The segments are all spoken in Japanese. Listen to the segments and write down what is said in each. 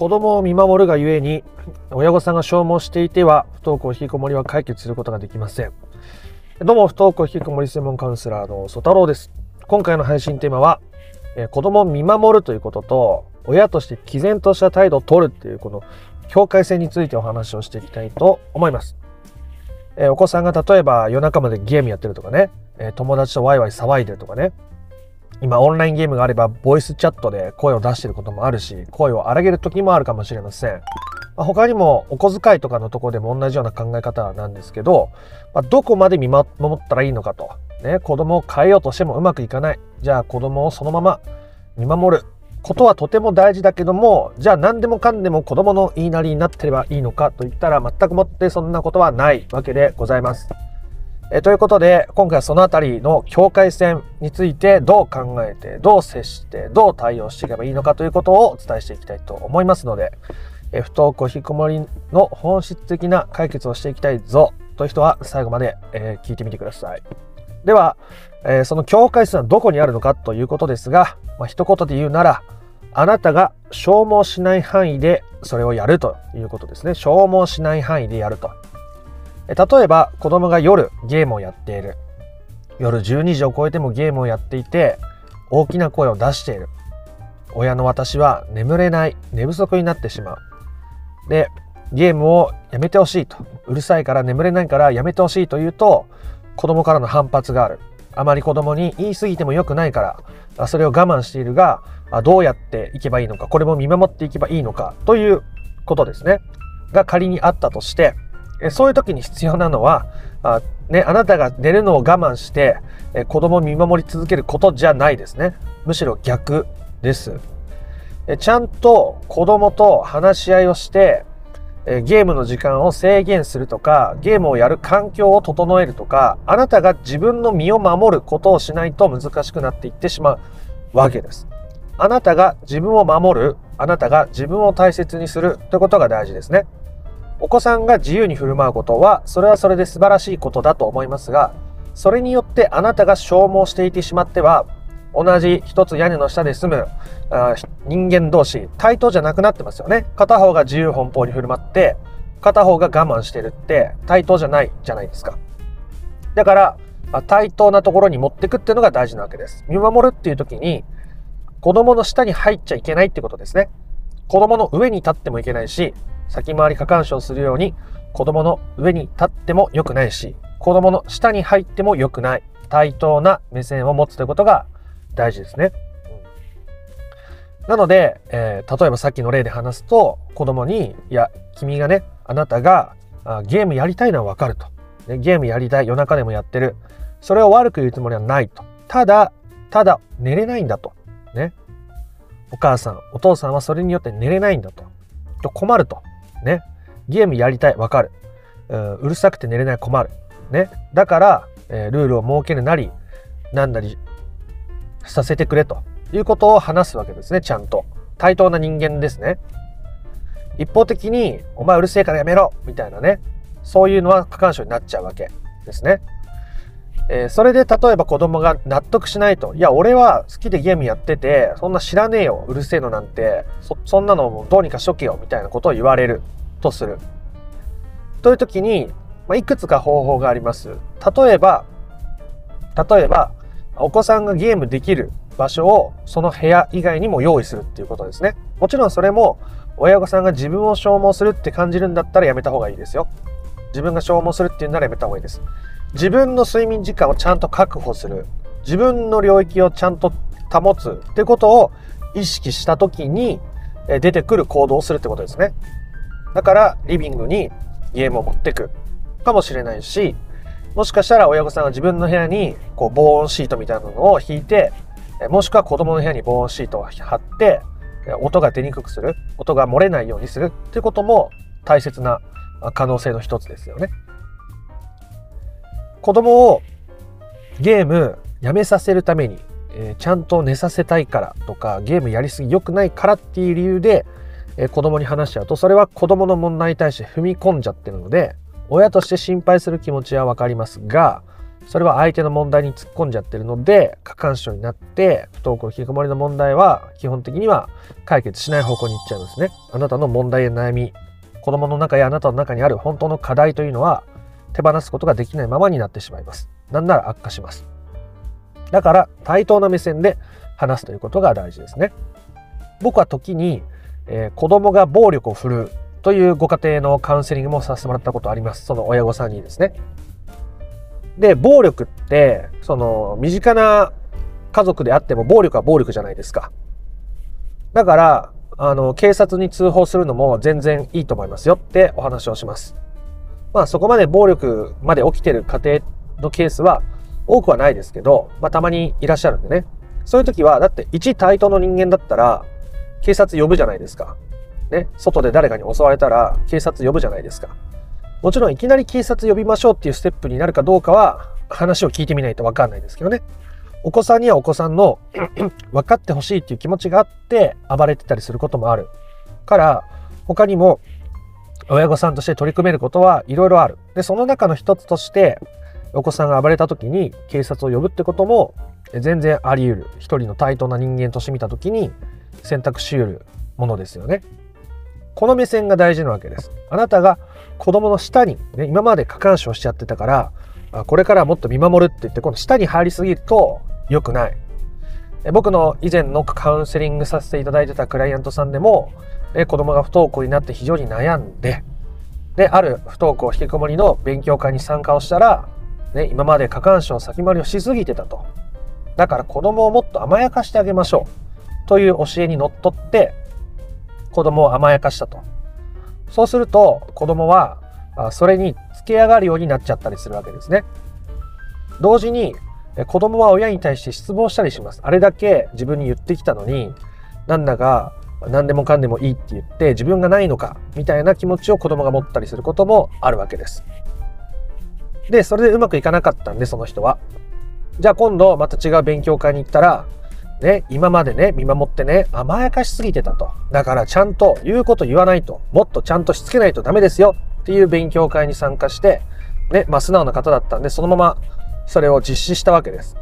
子供を見守るがゆえに親御さんが消耗していては不登校引きこもりは解決することができません。どうも不登校引きこもり専門カウンセラーの曽太郎です。今回の配信テーマは、え子供を見守るということと親として毅然とした態度を取るっていうこの境界線についてお話をしていきたいと思います、えお子さんが例えば夜中までゲームやってるとかね、え友達とワイワイ騒いでるとかね今オンラインゲームがあればボイスチャットで声を出してることもあるし声を荒げる時もあるかもしれません、他にもお小遣いとかのとこでも同じような考え方なんですけど、どこまで見守ったらいいのかと、ね、子供を変えようとしてもうまくいかない。じゃあ子供をそのまま見守る。ことはとても大事だけどもじゃあ何でもかんでも子供の言いなりになってればいいのかといったら全くもってそんなことはないわけでございます。えということで今回はその辺りの境界線についてどう考えてどう接してどう対応していけばいいのかということをお伝えしていきたいと思いますので、え不登校引きこもりの本質的な解決をしていきたいぞという人は最後まで、え聞いてみてください。では、えその境界線はどこにあるのかということですが、まあ、一言で言うならあなたが消耗しない範囲でそれをやるということですね。消耗しない範囲でやると。例えば子供が夜ゲームをやっている。夜12時を超えてもゲームをやっていて大きな声を出している。親の私は眠れない。寝不足になってしまう。でゲームをやめてほしいと。うるさいから眠れないからやめてほしいと言うと子供からの反発がある。あまり子供に言い過ぎても良くないからそれを我慢しているがどうやっていけばいいのかこれも見守っていけばいいのかということですね。が仮にあったとしてそういう時に必要なのはあ,、ね、あなたが寝るのを我慢してえ子供を見守り続けることじゃないですね。むしろ逆です。えちゃんと子供と話し合いをしてえゲームの時間を制限するとかゲームをやる環境を整えるとかあなたが自分の身を守ることをしないと難しくなっていってしまうわけです。あなたが自分を守るあなたが自分を大切にするということが大事ですね。お子さんが自由に振る舞うことはそれはそれで素晴らしいことだと思いますがそれによってあなたが消耗していてしまっては同じ一つ屋根の下で住む人間同士対等じゃなくなってますよね。片方が自由奔放に振る舞って片方が我慢してるって対等じゃないじゃないですか。だから対等なところに持ってくっていうのが大事なわけです。見守るっていう時に子供の下に入っちゃいけないってことですね。子供の上に立ってもいけないし先回り過干渉するように子供の上に立っても良くないし子供の下に入っても良くない対等な目線を持つということが大事ですね。なので、えー、例えばさっきの例で話すと子供に「いや君がねあなたがあゲームやりたいのは分かると」ね、ゲームやりたい夜中でもやってる。それを悪く言うつもりはないと。ただただ寝れないんだと。ね。お母さんお父さんはそれによって寝れないんだと。と困ると。ね。ゲームやりたい、わかる。うるさくて寝れない、困る。ね。だから、えー、ルールを設けるなり、なんなりさせてくれということを話すわけですね、ちゃんと。対等な人間ですね。一方的に、お前うるせえからやめろみたいなね。そういうのは過干渉になっちゃうわけですね。えー、それで例えば子供が納得しないと。いや、俺は好きでゲームやってて、そんな知らねえよ、うるせえのなんて、そそんなのもどうにかしとけよ、みたいなことを言われるとする。という時に、まあ、いくつか方法があります。例えば、例えば、お子さんがゲームできる場所をその部屋以外にも用意するっていうことですね。もちろんそれも親御さんが自分を消耗するって感じるんだったらやめた方がいいですよ。自分が消耗するっていうならやめた方がいいです。自分の睡眠時間をちゃんと確保する。自分の領域をちゃんと保つってことを意識した時に出てくる行動をするってことですね。だからリビングにゲームを持ってく。かもしれないしもしかしたら親御さんが自分の部屋にこう防音シートみたいなのを引いてもしくは子供の部屋に防音シートを貼って音が出にくくする。音が漏れないようにするってことも大切な可能性の一つですよね。子供をゲームやめさせるために、えー、ちゃんと寝させたいからとかゲームやりすぎ良くないからっていう理由で、えー、子供に話しちゃうとそれは子供の問題に対して踏み込んじゃってるので親として心配する気持ちは分かりますがそれは相手の問題に突っ込んじゃってるので過干渉になって不登校引きこもりの問題は基本的には解決しない方向に行っちゃいますね。あなたの問題や悩み子供の中やあなたの中にある本当の課題というのは手放すことができないままになってしまいます。なんなら悪化します。だから対等な目線で話すということが大事ですね。僕は時に、えー、子供が暴力を振るうというご家庭のカウンセリングもさせてもらったことあります。その親御さんにですね。で、暴力って、その、身近な家族であっても暴力は暴力じゃないですか。だから、あの、警察に通報するのも全然いいと思いますよってお話をします。まあそこまで暴力まで起きてる家庭のケースは多くはないですけど、まあたまにいらっしゃるんでね。そういう時は、だって一対等の人間だったら警察呼ぶじゃないですか。ね。外で誰かに襲われたら警察呼ぶじゃないですか。もちろんいきなり警察呼びましょうっていうステップになるかどうかは話を聞いてみないとわかんないですけどね。お子さんにはお子さんの 分かってほしいっていう気持ちがあって暴れてたりすることもあるから他にも親御さんとして取り組めることはいろいろある。で、その中の一つとしてお子さんが暴れた時に警察を呼ぶってことも全然あり得る。一人の対等な人間として見た時に選択し得るものですよね。この目線が大事なわけです。あなたが子供の下に、ね、今まで過干渉しちゃってたから、これからもっと見守るって言って、この下に入りすぎると良くない。僕の以前のカウンセリングさせていただいてたクライアントさんでも、子供が不登校になって非常に悩んで、で、ある不登校引きこもりの勉強会に参加をしたら、ね、今まで過干渉先回りをしすぎてたと。だから子供をもっと甘やかしてあげましょう。という教えにのっとって、子供を甘やかしたと。そうすると子供はそれに付け上がるようになっちゃったりするわけですね。同時に子供は親に対して失望したりします。あれだけ自分に言ってきたのになんだか何でもかんでもいいって言って自分がないのかみたいな気持ちを子供が持ったりすることもあるわけです。で、それでうまくいかなかったんでその人は。じゃあ今度また違う勉強会に行ったらね、今までね、見守ってね、甘やかしすぎてたと。だからちゃんと言うこと言わないと、もっとちゃんとしつけないとダメですよっていう勉強会に参加して、ね、まあ素直な方だったんで、そのままそれを実施したわけです。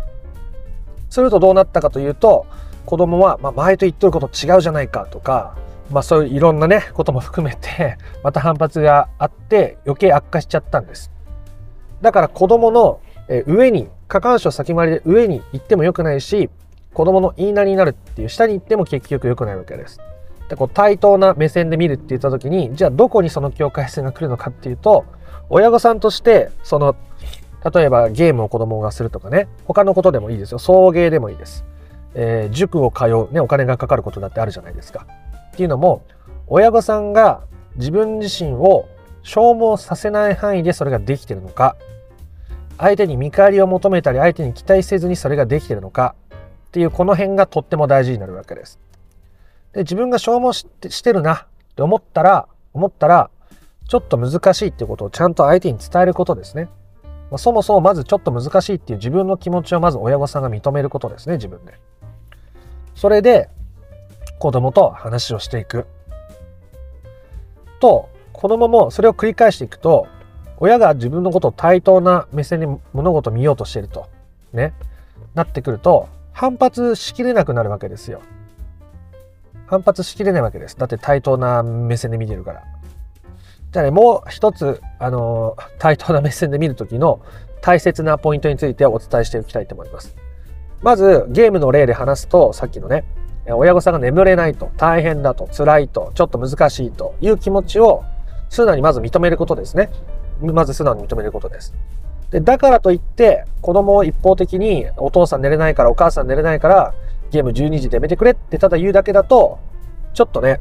するとどうなったかというと、子供は、まあ、前と言っとること違うじゃないかとか、まあそういういろんなね、ことも含めて、また反発があって余計悪化しちゃったんです。だから子供の上に、過干渉先回りで上に行っても良くないし、子供の言いなりになるっていう下に行っても結局良くないわけです。でこう対等な目線で見るって言った時にじゃあどこにその境界線が来るのかっていうと親御さんとしてその例えばゲームを子供がするとかね他のことでもいいですよ送迎でもいいです、えー、塾を通うねお金がかかることだってあるじゃないですかっていうのも親御さんが自分自身を消耗させない範囲でそれができてるのか相手に見返りを求めたり相手に期待せずにそれができてるのかっていうこの辺がとっても大事になるわけです。で自分が消耗してしてるなって思ったら思ったらちょっと難しいっていうことをちゃんと相手に伝えることですね。まあ、そもそもまずちょっと難しいっていう自分の気持ちをまず親御さんが認めることですね自分で。それで子供と話をしていく。と子供もそれを繰り返していくと親が自分のことを対等な目線で物事を見ようとしているとねなってくると反発しきれなくなるわけですよ。反発しきれないわけです。だって対等な目線で見てるから。じゃあね、もう一つ、あの対等な目線で見るときの大切なポイントについてお伝えしておきたいと思います。まず、ゲームの例で話すと、さっきのね、親御さんが眠れないと、大変だと、辛いと、ちょっと難しいという気持ちを素直にまず認めることですね。まず素直に認めることです。で、だからといって、子供を一方的にお父さん寝れないからお母さん寝れないからゲーム12時でやめてくれってただ言うだけだと、ちょっとね、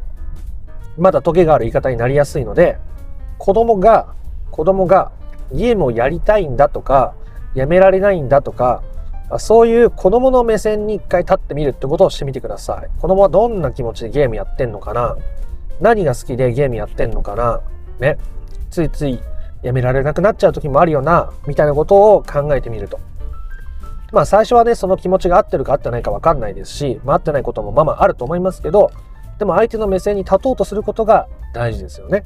まだトゲがある言い方になりやすいので、子供が、子供がゲームをやりたいんだとか、やめられないんだとか、そういう子供の目線に一回立ってみるってことをしてみてください。子供はどんな気持ちでゲームやってんのかな？何が好きでゲームやってんのかな？ね。ついついやめられなくなっちゃう時もあるよな、みたいなことを考えてみると。まあ最初はね、その気持ちが合ってるか合ってないかわかんないですし、まあ合ってないこともまあまああると思いますけど、でも相手の目線に立とうとすることが大事ですよね。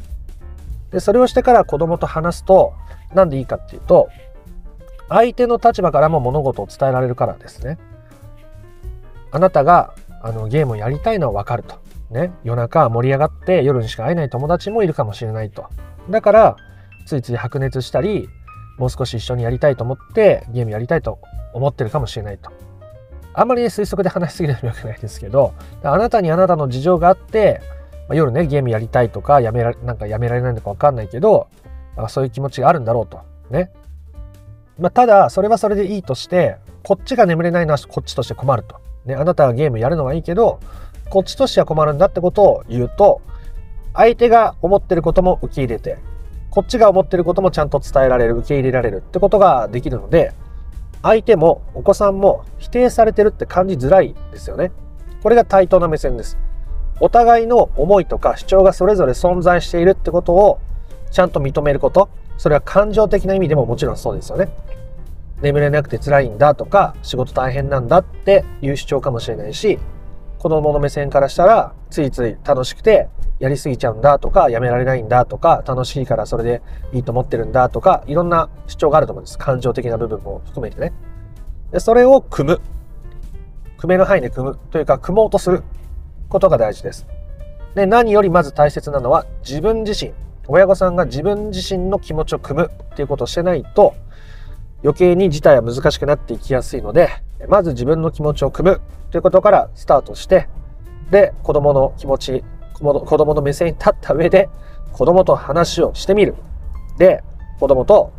で、それをしてから子供と話すと、なんでいいかっていうと、相手の立場からも物事を伝えられるからですね。あなたがあのゲームをやりたいのは分かると。ね、夜中盛り上がって夜にしか会えない友達もいるかもしれないと。だからついつい白熱したりもう少し一緒にやりたいと思ってゲームやりたいと思ってるかもしれないと。あんまり、ね、推測で話しすぎるのもよくないですけどあなたにあなたの事情があって、まあ、夜ねゲームやりたいとかやめらなんかやめられないのか分かんないけどそういう気持ちがあるんだろうと。ね。まあ、ただそれはそれでいいとしてこっちが眠れないのはこっちとして困ると。ね、あなたがゲームやるのはいいけどこっちとしては困るんだってことを言うと相手が思ってることも受け入れてこっちが思ってることもちゃんと伝えられる受け入れられるってことができるので相手もお子さんも否定されてるって感じづらいですよね。これが対等な目線です。お互いの思いとか主張がそれぞれ存在しているってことをちゃんと認めること。それは感情的な意味でももちろんそうですよね。眠れなくて辛いんだとか仕事大変なんだっていう主張かもしれないし子供の目線からしたらついつい楽しくてやりすぎちゃうんだとかやめられないんだとか楽しいからそれでいいと思ってるんだとかいろんな主張があると思うんです。感情的な部分も含めてね。でそれを組む。組める範囲で組むというか組もうとすることが大事です。で何よりまず大切なのは自分自身。親御さんが自分自身の気持ちを組むっていうことをしてないと余計に事態は難しくなっていきやすいのでまず自分の気持ちを組むということからスタートしてで子供の気持ち子供の目線に立った上で子供と話をしてみる。で、子供と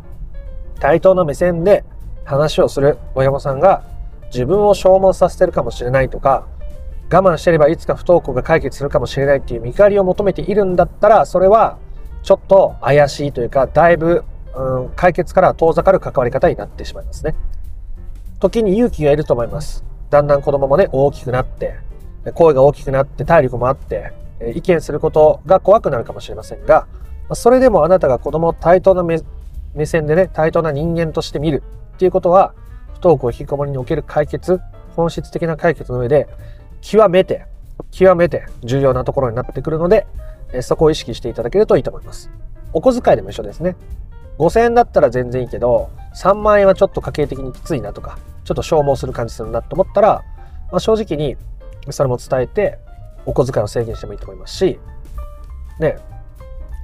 対等の目線で話をする親御さんが自分を消耗させてるかもしれないとか、我慢してればいつか不登校が解決するかもしれないっていう見返りを求めているんだったら、それはちょっと怪しいというか、だいぶ、うん、解決から遠ざかる関わり方になってしまいますね。時に勇気がいると思います。だんだん子供もね、大きくなって、声が大きくなって体力もあって、意見することが怖くなるかもしれませんが、それでもあなたが子供を対等な目線でね、対等な人間として見るっていうことは、不登校引きこもりにおける解決、本質的な解決の上で、極めて、極めて重要なところになってくるので、そこを意識していただけるといいと思います。お小遣いでも一緒ですね。5000円だったら全然いいけど、3万円はちょっと家計的にきついなとか、ちょっと消耗する感じするなと思ったら、まあ、正直にそれも伝えて、お小遣いを制限してもいいと思いますし、ね、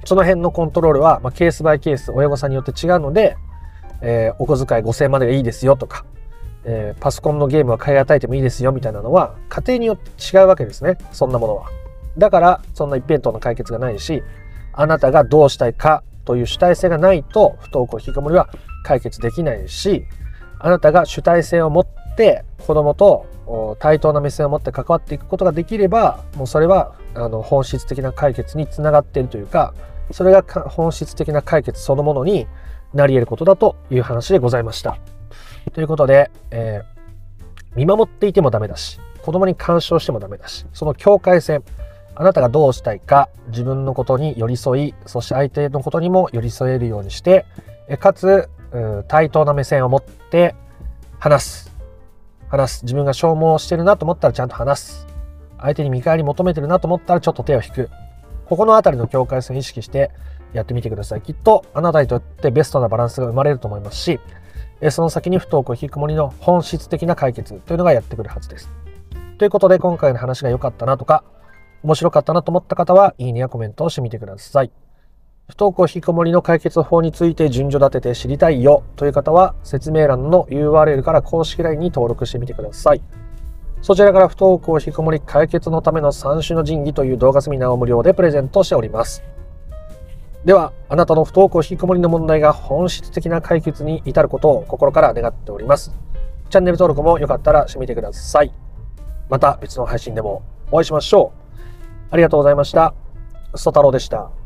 その辺のコントロールは、まあ、ケースバイケース、親御さんによって違うので、えー、お小遣い5000円までがいいですよとか、えー、パソコンのゲームは買い与えてもいいですよみたいなのは、家庭によって違うわけですね。そんなものは。だから、そんな一辺倒な解決がないし、あなたがどうしたいかという主体性がないと、不登校引きこもりは解決できないし、あなたが主体性を持って子供と対等な目線を持って関わっていくことができればもうそれはあの本質的な解決につながっているというかそれが本質的な解決そのものになり得ることだという話でございました。ということで、えー、見守っていてもダメだし子供に干渉してもダメだしその境界線あなたがどうしたいか自分のことに寄り添いそして相手のことにも寄り添えるようにしてかつ対等な目線を持って話す話す。自分が消耗してるなと思ったらちゃんと話す。相手に見返り求めてるなと思ったらちょっと手を引く。ここの辺りの境界線を意識してやってみてください。きっとあなたにとってベストなバランスが生まれると思いますし、その先に不登校引きこもりの本質的な解決というのがやってくるはずです。ということで今回の話が良かったなとか、面白かったなと思った方は、いいねやコメントをしてみてください。不登校引きこもりの解決法について順序立てて知りたいよという方は説明欄の URL から公式 LINE に登録してみてください。そちらから不登校引きこもり解決のための3種の神器という動画セミナーを無料でプレゼントしております。では、あなたの不登校引きこもりの問題が本質的な解決に至ることを心から願っております。チャンネル登録もよかったらしてみてください。また別の配信でもお会いしましょう。ありがとうございました。ソ太郎でした。